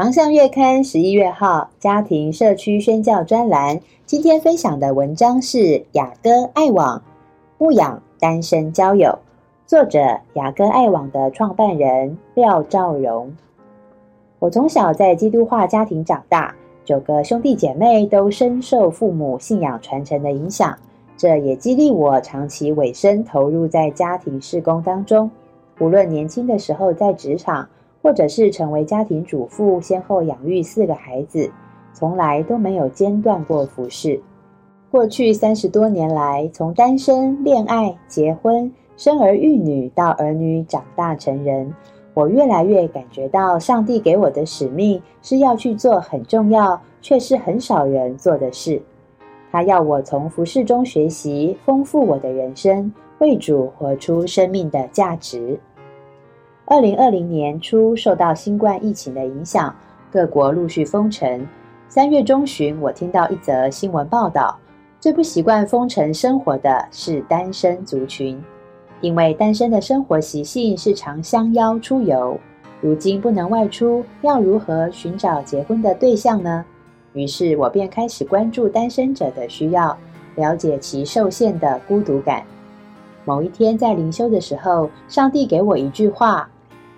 航向月刊十一月号家庭社区宣教专栏，今天分享的文章是雅歌爱网牧养单身交友，作者雅歌爱网的创办人廖兆荣。我从小在基督化家庭长大，九个兄弟姐妹都深受父母信仰传承的影响，这也激励我长期委身投入在家庭事工当中，无论年轻的时候在职场。或者是成为家庭主妇，先后养育四个孩子，从来都没有间断过服侍。过去三十多年来，从单身、恋爱、结婚、生儿育女到儿女长大成人，我越来越感觉到上帝给我的使命是要去做很重要却是很少人做的事。他要我从服侍中学习，丰富我的人生，为主活出生命的价值。二零二零年初，受到新冠疫情的影响，各国陆续封城。三月中旬，我听到一则新闻报道：最不习惯封城生活的是单身族群，因为单身的生活习性是常相邀出游，如今不能外出，要如何寻找结婚的对象呢？于是我便开始关注单身者的需要，了解其受限的孤独感。某一天在灵修的时候，上帝给我一句话。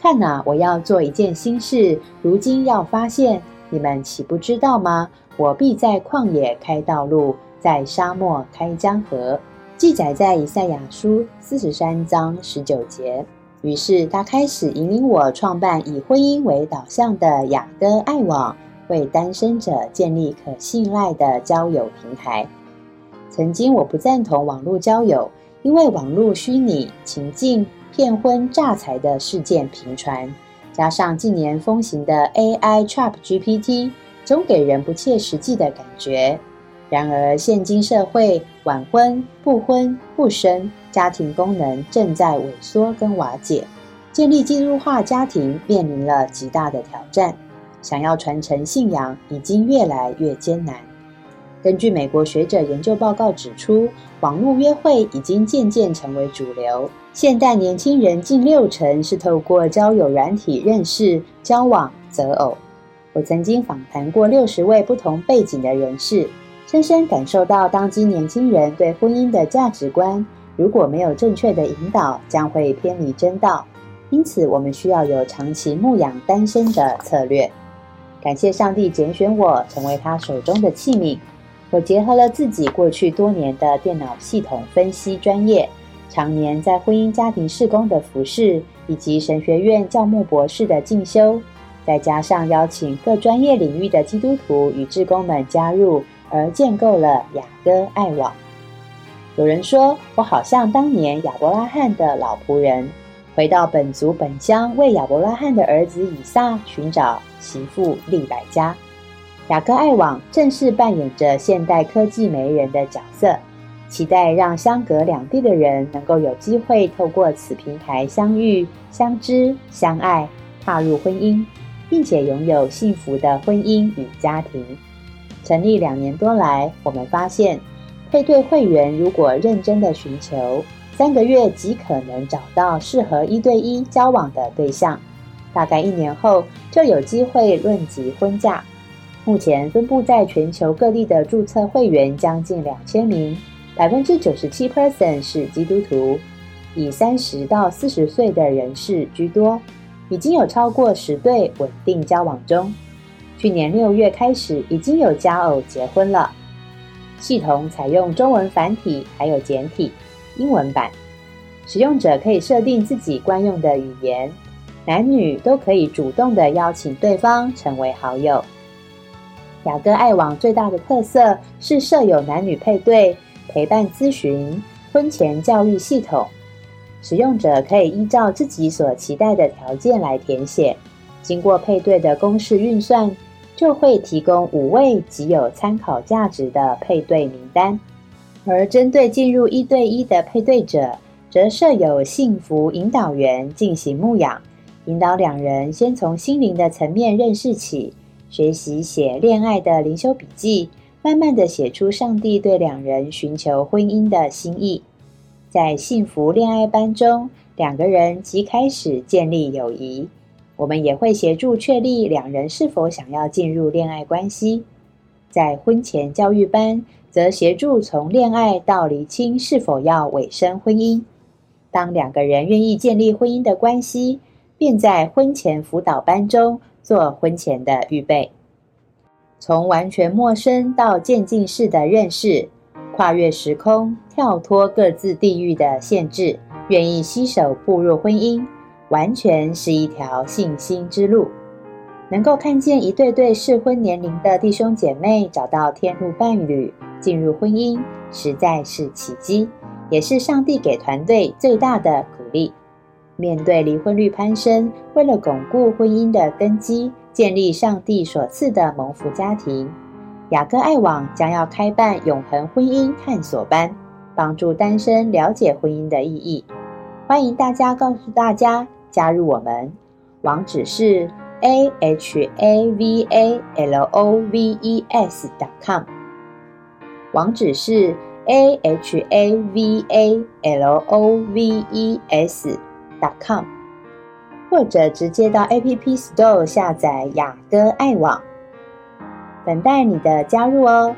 看呐，我要做一件新事，如今要发现，你们岂不知道吗？我必在旷野开道路，在沙漠开江河。记载在以赛亚书四十三章十九节。于是他开始引领我创办以婚姻为导向的雅歌爱网，为单身者建立可信赖的交友平台。曾经我不赞同网络交友，因为网络虚拟情境。骗婚诈财的事件频传，加上近年风行的 AI Chat GPT，总给人不切实际的感觉。然而，现今社会晚婚、不婚、不生，家庭功能正在萎缩跟瓦解，建立基督化家庭面临了极大的挑战。想要传承信仰，已经越来越艰难。根据美国学者研究报告指出，网络约会已经渐渐成为主流。现代年轻人近六成是透过交友软体认识、交往、择偶。我曾经访谈过六十位不同背景的人士，深深感受到当今年轻人对婚姻的价值观，如果没有正确的引导，将会偏离真道。因此，我们需要有长期牧养单身的策略。感谢上帝拣选我，成为他手中的器皿。我结合了自己过去多年的电脑系统分析专业。常年在婚姻家庭事工的服饰，以及神学院教牧博士的进修，再加上邀请各专业领域的基督徒与志工们加入，而建构了雅歌爱网。有人说，我好像当年亚伯拉罕的老仆人，回到本族本乡，为亚伯拉罕的儿子以撒寻找媳妇利百加。雅歌爱网正式扮演着现代科技媒人的角色。期待让相隔两地的人能够有机会透过此平台相遇、相知、相爱，踏入婚姻，并且拥有幸福的婚姻与家庭。成立两年多来，我们发现，配对会员如果认真的寻求，三个月即可能找到适合一对一交往的对象，大概一年后就有机会论及婚嫁。目前分布在全球各地的注册会员将近两千名。百分之九十七 percent 是基督徒，以三十到四十岁的人士居多，已经有超过十对稳定交往中。去年六月开始，已经有佳偶结婚了。系统采用中文繁体，还有简体、英文版。使用者可以设定自己惯用的语言，男女都可以主动的邀请对方成为好友。雅歌爱网最大的特色是设有男女配对。陪伴咨询、婚前教育系统，使用者可以依照自己所期待的条件来填写。经过配对的公式运算，就会提供五位极有参考价值的配对名单。而针对进入一对一的配对者，则设有幸福引导员进行牧养，引导两人先从心灵的层面认识起，学习写恋爱的灵修笔记，慢慢的写出上帝对两人寻求婚姻的心意。在幸福恋爱班中，两个人即开始建立友谊。我们也会协助确立两人是否想要进入恋爱关系。在婚前教育班，则协助从恋爱到厘清是否要委身婚姻。当两个人愿意建立婚姻的关系，便在婚前辅导班中做婚前的预备。从完全陌生到渐进式的认识，跨越时空，跳脱各自地域的限制，愿意携手步入婚姻，完全是一条信心之路。能够看见一对对适婚年龄的弟兄姐妹找到天路伴侣，进入婚姻，实在是奇迹。也是上帝给团队最大的鼓励。面对离婚率攀升，为了巩固婚姻的根基，建立上帝所赐的蒙福家庭，雅各爱网将要开办永恒婚姻探索班，帮助单身了解婚姻的意义。欢迎大家告诉大家加入我们，网址是 a h a v a l o v e s dot com，网址是。a h a v a l o v e s com，或者直接到 A P P Store 下载雅歌爱网，等待你的加入哦。